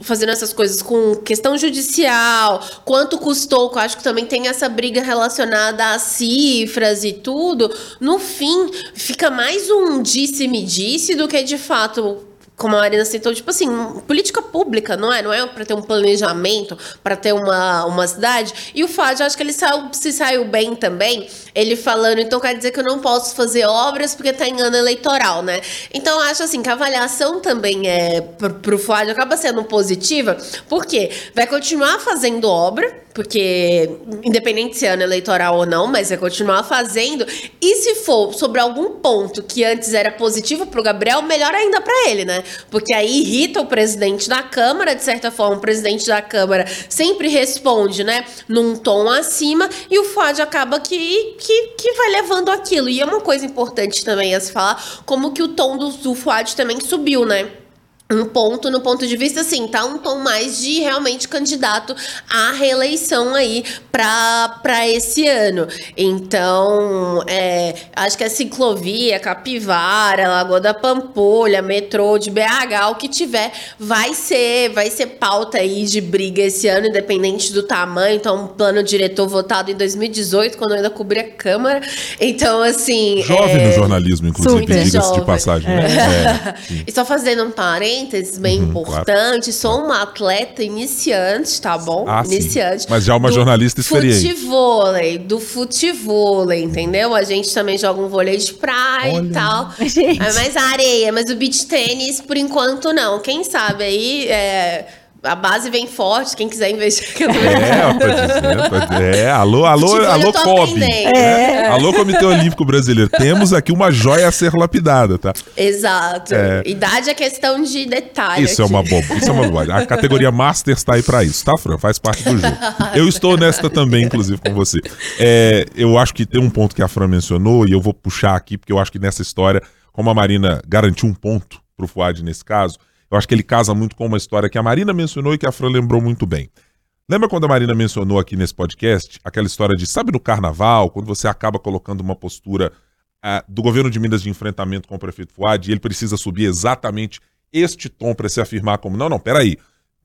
fazendo essas coisas com questão judicial, quanto custou, eu acho que também tem essa briga relacionada às cifras e tudo, no fim fica mais um disse-me-disse do que de fato como a Marina citou, tipo assim, política pública, não é? Não é para ter um planejamento, para ter uma, uma cidade. E o Fábio, acho que ele saiu, se saiu bem também, ele falando, então quer dizer que eu não posso fazer obras porque tá em ano eleitoral, né? Então acho assim que a avaliação também é pro, pro Fábio acaba sendo positiva, porque vai continuar fazendo obra, Porque, independente se é ano eleitoral ou não, mas é continuar fazendo. E se for sobre algum ponto que antes era positivo pro Gabriel, melhor ainda para ele, né? Porque aí irrita o presidente da Câmara, de certa forma, o presidente da Câmara sempre responde, né, num tom acima, e o Fuad acaba que, que, que vai levando aquilo. E é uma coisa importante também a se falar, como que o tom do, do Fuad também subiu, né? Um ponto no ponto de vista assim, tá um tom mais de realmente candidato à reeleição aí para esse ano. Então, é, acho que a ciclovia, Capivara, Lagoa da Pampulha, metrô de BH, o que tiver, vai ser, vai ser pauta aí de briga esse ano, independente do tamanho. Então, um plano diretor votado em 2018, quando eu ainda cobri a Câmara. Então, assim. Jovem é... no jornalismo, inclusive, diga-se de passagem. Né? É. É, e só fazendo um parênteses parênteses bem uhum, importante. Claro. Sou uma atleta iniciante, tá bom? Ah, iniciante. Sim. Mas já uma jornalista experiente. Futevôlei, do futevôlei, entendeu? A gente também joga um vôlei de praia Olha. e tal. Gente. É mais areia, mas o beach tênis, por enquanto, não. Quem sabe aí. É a base vem forte, quem quiser investir. É, pode dizer, é, alô, alô, tipo, alô, COB. É. Alô, Comitê Olímpico Brasileiro. Temos aqui uma joia a ser lapidada, tá? Exato. É. Idade é questão de detalhe. Isso aqui. é uma boba, isso é uma boba. A categoria Masters está aí para isso, tá, Fran? Faz parte do jogo. Eu estou nesta também, inclusive, com você. É, eu acho que tem um ponto que a Fran mencionou, e eu vou puxar aqui, porque eu acho que nessa história, como a Marina garantiu um ponto pro Fuad nesse caso, eu acho que ele casa muito com uma história que a Marina mencionou e que a Fran lembrou muito bem. Lembra quando a Marina mencionou aqui nesse podcast aquela história de, sabe, no carnaval, quando você acaba colocando uma postura uh, do governo de Minas de enfrentamento com o prefeito Fuad e ele precisa subir exatamente este tom para se afirmar como: não, não, peraí,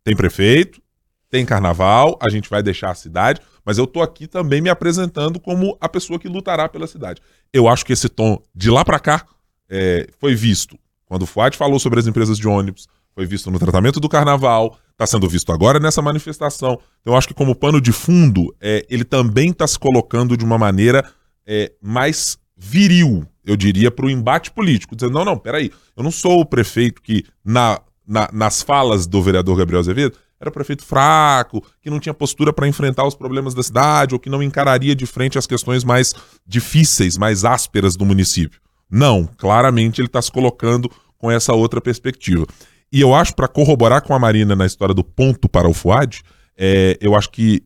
tem prefeito, tem carnaval, a gente vai deixar a cidade, mas eu tô aqui também me apresentando como a pessoa que lutará pela cidade. Eu acho que esse tom de lá para cá é, foi visto quando o Fuad falou sobre as empresas de ônibus, foi visto no tratamento do carnaval, está sendo visto agora nessa manifestação. Então, eu acho que, como pano de fundo, é, ele também está se colocando de uma maneira é, mais viril, eu diria, para o embate político. Dizendo: não, não, peraí, eu não sou o prefeito que, na, na, nas falas do vereador Gabriel Azevedo, era prefeito fraco, que não tinha postura para enfrentar os problemas da cidade, ou que não encararia de frente as questões mais difíceis, mais ásperas do município. Não, claramente ele está se colocando com essa outra perspectiva. E eu acho, para corroborar com a Marina na história do ponto para o Fuad, é, eu acho que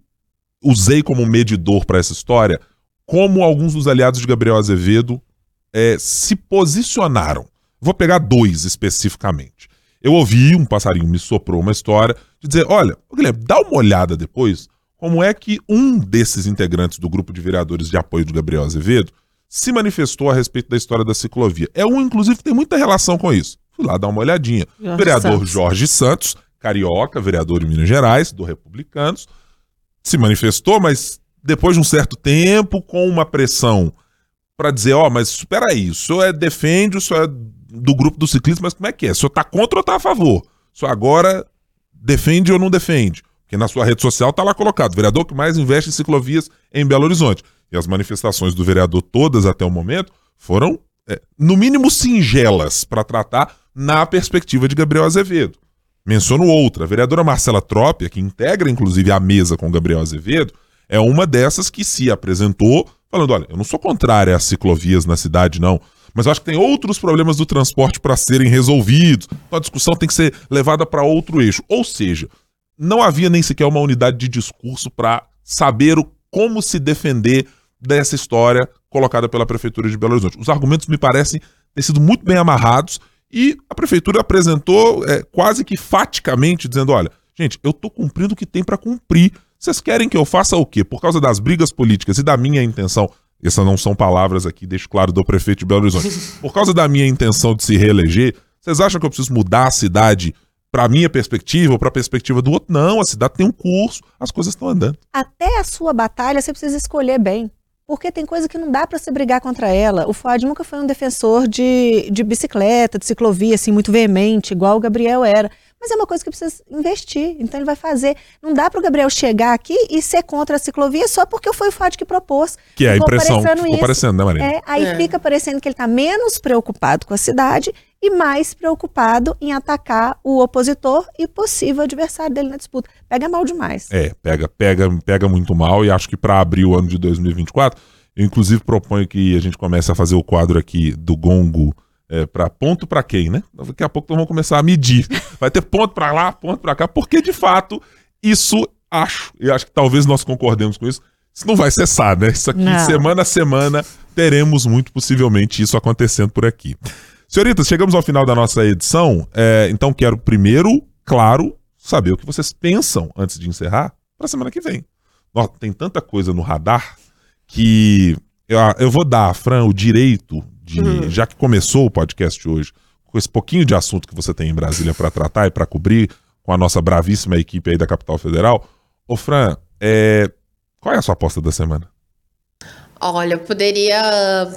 usei como medidor para essa história como alguns dos aliados de Gabriel Azevedo é, se posicionaram. Vou pegar dois especificamente. Eu ouvi, um passarinho me soprou uma história de dizer: olha, Guilherme, dá uma olhada depois como é que um desses integrantes do grupo de vereadores de apoio do Gabriel Azevedo se manifestou a respeito da história da ciclovia. É um, inclusive, que tem muita relação com isso. Fui lá dar uma olhadinha. Jorge vereador Santos. Jorge Santos, carioca, vereador de Minas Gerais, do Republicanos, se manifestou, mas depois de um certo tempo, com uma pressão para dizer, ó, oh, mas espera aí, o senhor é defende, o senhor é do grupo do ciclismo, mas como é que é? O senhor tá contra ou tá a favor? O senhor agora defende ou não defende? Porque na sua rede social tá lá colocado, vereador que mais investe em ciclovias em Belo Horizonte. E as manifestações do vereador, todas até o momento, foram, é, no mínimo, singelas para tratar na perspectiva de Gabriel Azevedo. Menciono outra, a vereadora Marcela Trópia, que integra inclusive a mesa com Gabriel Azevedo, é uma dessas que se apresentou falando: olha, eu não sou contrária às ciclovias na cidade, não. Mas eu acho que tem outros problemas do transporte para serem resolvidos. Então a discussão tem que ser levada para outro eixo. Ou seja, não havia nem sequer uma unidade de discurso para saber o, como se defender dessa história colocada pela Prefeitura de Belo Horizonte. Os argumentos me parecem ter sido muito bem amarrados e a prefeitura apresentou é, quase que faticamente, dizendo: olha, gente, eu estou cumprindo o que tem para cumprir. Vocês querem que eu faça o quê? Por causa das brigas políticas e da minha intenção. Essas não são palavras aqui, deixo claro, do prefeito de Belo Horizonte. Por causa da minha intenção de se reeleger, vocês acham que eu preciso mudar a cidade para minha perspectiva ou para a perspectiva do outro? Não, a cidade tem um curso, as coisas estão andando. Até a sua batalha você precisa escolher bem porque tem coisa que não dá para se brigar contra ela. O Fuad nunca foi um defensor de, de bicicleta, de ciclovia, assim, muito veemente, igual o Gabriel era. Mas é uma coisa que precisa investir. Então ele vai fazer. Não dá para o Gabriel chegar aqui e ser contra a ciclovia só porque foi o Fuad que propôs. Que é a impressão. Ficou parecendo, né, Marina? É, aí é. fica parecendo que ele está menos preocupado com a cidade e mais preocupado em atacar o opositor e possível adversário dele na disputa. Pega mal demais. É, pega, pega, pega muito mal e acho que para abrir o ano de 2024, eu inclusive proponho que a gente comece a fazer o quadro aqui do gongo é, para ponto para quem, né? Daqui a pouco nós vamos começar a medir. Vai ter ponto para lá, ponto para cá, porque de fato isso acho, e acho que talvez nós concordemos com isso, isso não vai cessar, né? Isso aqui, não. semana a semana, teremos muito possivelmente isso acontecendo por aqui. Senhoritas, chegamos ao final da nossa edição, é, então quero primeiro, claro, saber o que vocês pensam antes de encerrar para a semana que vem. Nossa, tem tanta coisa no radar que eu, eu vou dar a Fran o direito de, uhum. já que começou o podcast hoje, com esse pouquinho de assunto que você tem em Brasília para tratar e para cobrir com a nossa bravíssima equipe aí da Capital Federal. Ô Fran, é, qual é a sua aposta da semana? Olha, eu poderia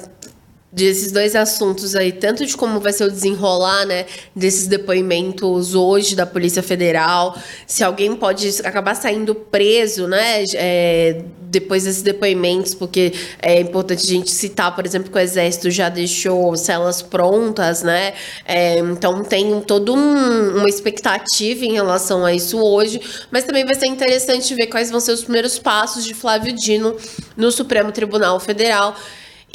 desses dois assuntos aí, tanto de como vai ser o desenrolar, né, desses depoimentos hoje da Polícia Federal, se alguém pode acabar saindo preso, né, é, depois desses depoimentos, porque é importante a gente citar, por exemplo, que o Exército já deixou celas prontas, né, é, então tem toda um, uma expectativa em relação a isso hoje, mas também vai ser interessante ver quais vão ser os primeiros passos de Flávio Dino no Supremo Tribunal Federal.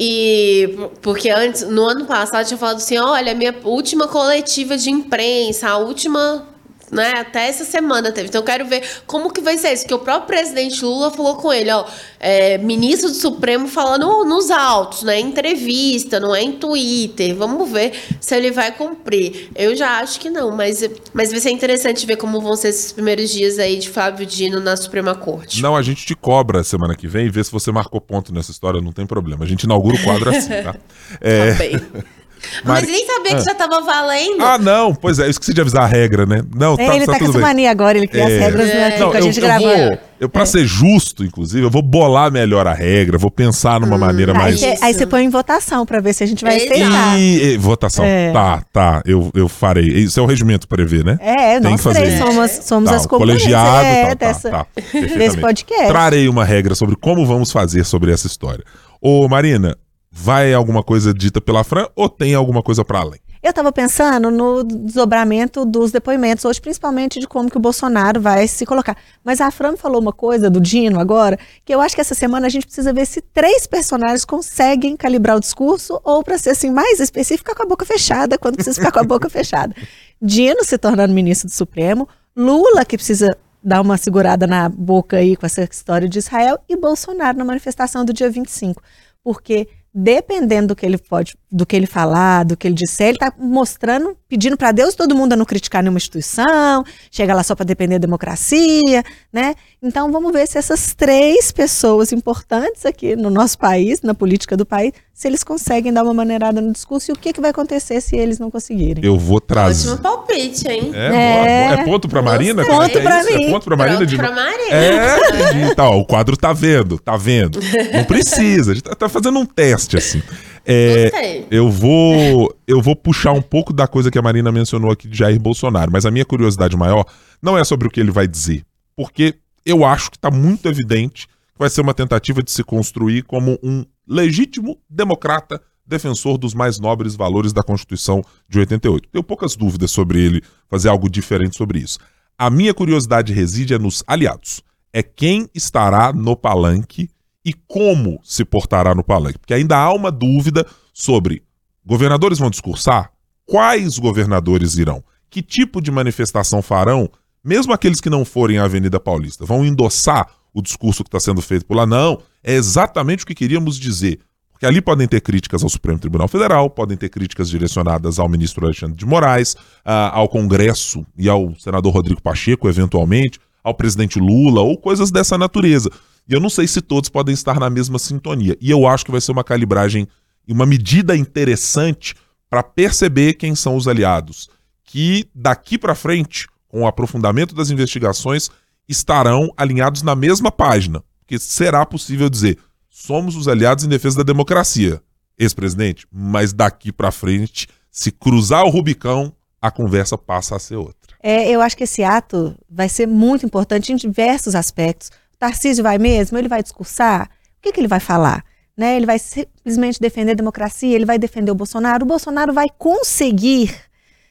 E porque antes, no ano passado, eu tinha falado assim: olha, minha última coletiva de imprensa, a última né? Até essa semana teve. Então eu quero ver como que vai ser isso. Que o próprio presidente Lula falou com ele, ó, é, ministro do Supremo falando nos autos, né? Em entrevista, não é em Twitter. Vamos ver se ele vai cumprir. Eu já acho que não, mas, mas vai ser interessante ver como vão ser esses primeiros dias aí de Flávio Dino na Suprema Corte. Não, a gente te cobra semana que vem e vê se você marcou ponto nessa história, não tem problema. A gente inaugura o quadro assim, tá? É... Tá bem. Mas nem sabia que ah. já tava valendo. Ah, não, pois é, eu esqueci de avisar a regra, né? Não, é, tá, ele tá, tá com essa bem. mania agora, ele cria é. as regras é. não, com a gente eu, gravando. Eu, vou, eu pra é. ser justo, inclusive, eu vou bolar melhor a regra, vou pensar numa hum, maneira mais. Aí, aí você põe em votação pra ver se a gente vai aceitar. E, e, votação, é. tá, tá, eu, eu farei. Isso é o regimento prevê, né? É, Tem nós três somos, somos tá, as colegiado, é, tá, dessa, tá, tá, desse podcast. Trarei uma regra sobre como vamos fazer sobre essa história. Ô, Marina, vai alguma coisa dita pela Fran ou tem alguma coisa para além? Eu estava pensando no desdobramento dos depoimentos, hoje principalmente de como que o Bolsonaro vai se colocar. Mas a Fran falou uma coisa do Dino agora, que eu acho que essa semana a gente precisa ver se três personagens conseguem calibrar o discurso, ou para ser assim mais específico, com a boca fechada, quando precisa ficar com a boca fechada. Dino se tornando ministro do Supremo, Lula que precisa dar uma segurada na boca aí com essa história de Israel, e Bolsonaro na manifestação do dia 25. Porque dependendo do que ele pode, do que ele falar, do que ele disser, ele está mostrando, pedindo para Deus todo mundo a não criticar nenhuma instituição, chega lá só para depender da democracia, né? Então vamos ver se essas três pessoas importantes aqui no nosso país, na política do país, se eles conseguem dar uma maneirada no discurso e o que, que vai acontecer se eles não conseguirem. Eu vou trazer. Ótimo palpite, hein? É, é, é ponto pra Marina? Ponto é pra mim. É ponto pra Marina? De... pra Marina. É, é. Tá, ó, o quadro tá vendo, tá vendo. Não precisa, a gente tá, tá fazendo um teste, assim. É, eu vou eu vou puxar um pouco da coisa que a Marina mencionou aqui de Jair Bolsonaro, mas a minha curiosidade maior não é sobre o que ele vai dizer, porque eu acho que está muito evidente que vai ser uma tentativa de se construir como um legítimo democrata defensor dos mais nobres valores da Constituição de 88. Tenho poucas dúvidas sobre ele fazer algo diferente sobre isso. A minha curiosidade reside é nos aliados. É quem estará no palanque e como se portará no palanque. Porque ainda há uma dúvida sobre governadores vão discursar? Quais governadores irão? Que tipo de manifestação farão? Mesmo aqueles que não forem à Avenida Paulista, vão endossar o discurso que está sendo feito por lá? Não, é exatamente o que queríamos dizer. Porque ali podem ter críticas ao Supremo Tribunal Federal, podem ter críticas direcionadas ao ministro Alexandre de Moraes, uh, ao Congresso e ao senador Rodrigo Pacheco, eventualmente, ao presidente Lula, ou coisas dessa natureza. E eu não sei se todos podem estar na mesma sintonia. E eu acho que vai ser uma calibragem e uma medida interessante para perceber quem são os aliados, que daqui para frente, com o aprofundamento das investigações, estarão alinhados na mesma página, porque será possível dizer: somos os aliados em defesa da democracia, ex-presidente, mas daqui para frente, se cruzar o Rubicão, a conversa passa a ser outra. É, eu acho que esse ato vai ser muito importante em diversos aspectos. O Tarcísio vai mesmo? Ele vai discursar? O que, que ele vai falar? né? Ele vai simplesmente defender a democracia, ele vai defender o Bolsonaro. O Bolsonaro vai conseguir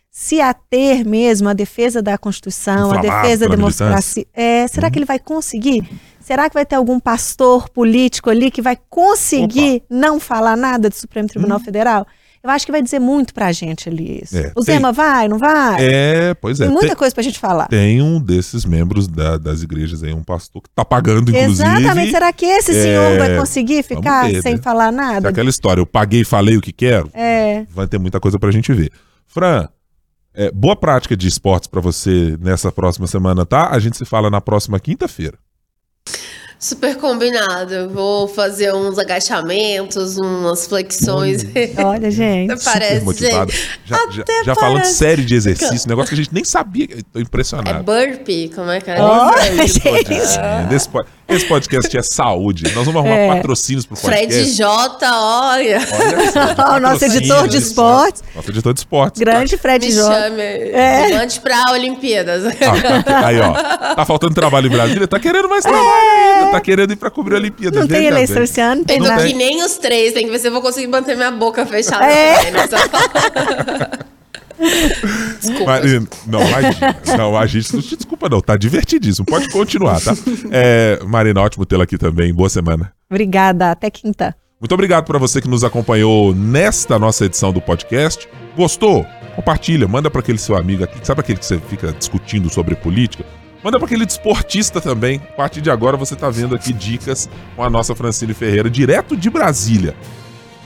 se ater mesmo à defesa da Constituição, à defesa da democracia. É, será uhum. que ele vai conseguir? Será que vai ter algum pastor político ali que vai conseguir Opa. não falar nada do Supremo Tribunal hum. Federal? Eu acho que vai dizer muito pra gente ali isso. É, o tem, Zema vai, não vai? É, pois é. Tem muita tem, coisa pra gente falar. Tem um desses membros da, das igrejas aí, um pastor que tá pagando, inclusive. Exatamente. Será que esse senhor é, vai conseguir ficar sem né? falar nada? É aquela história, eu paguei e falei o que quero. É. Vai ter muita coisa pra gente ver. Fran, é, boa prática de esportes para você nessa próxima semana, tá? A gente se fala na próxima quinta-feira. Super combinado. Vou fazer uns agachamentos, umas flexões. Olha, gente. parece, motivado. Gente. Já, já, já falando série de exercício, negócio que a gente nem sabia. Tô impressionado. É burpee, como é que é? Oh, gente. Esse, esse podcast é saúde. Nós vamos arrumar é. patrocínios pro podcast. Fred J, olha. olha o nosso editor de esportes. Nosso editor de esportes. Grande Fred Me J. Chame. É. Mande pra Olimpíadas. Ah, tá, aí, ó. Tá faltando trabalho em Brasília, tá querendo mais trabalho é. ainda. Tá querendo ir pra cobrir a Olimpíada. Não tem eleição esse ano, tem nada. que nem os três, tem que ver se eu vou conseguir manter minha boca fechada. É. Também, né? Desculpa. Marina, não, imagina. Não, a gente não te desculpa, não. Tá divertidíssimo. Pode continuar, tá? É, Marina, ótimo tê-la aqui também. Boa semana. Obrigada. Até quinta. Muito obrigado para você que nos acompanhou nesta nossa edição do podcast. Gostou? Compartilha, manda para aquele seu amigo aqui. Sabe aquele que você fica discutindo sobre política? Manda para aquele desportista também. A partir de agora você está vendo aqui dicas com a nossa Francine Ferreira, direto de Brasília.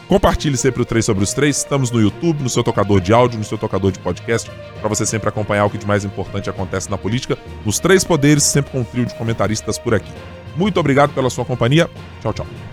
Compartilhe sempre o 3 sobre os 3. Estamos no YouTube, no seu tocador de áudio, no seu tocador de podcast, para você sempre acompanhar o que de mais importante acontece na política, nos três poderes, sempre com um trio de comentaristas por aqui. Muito obrigado pela sua companhia. Tchau, tchau.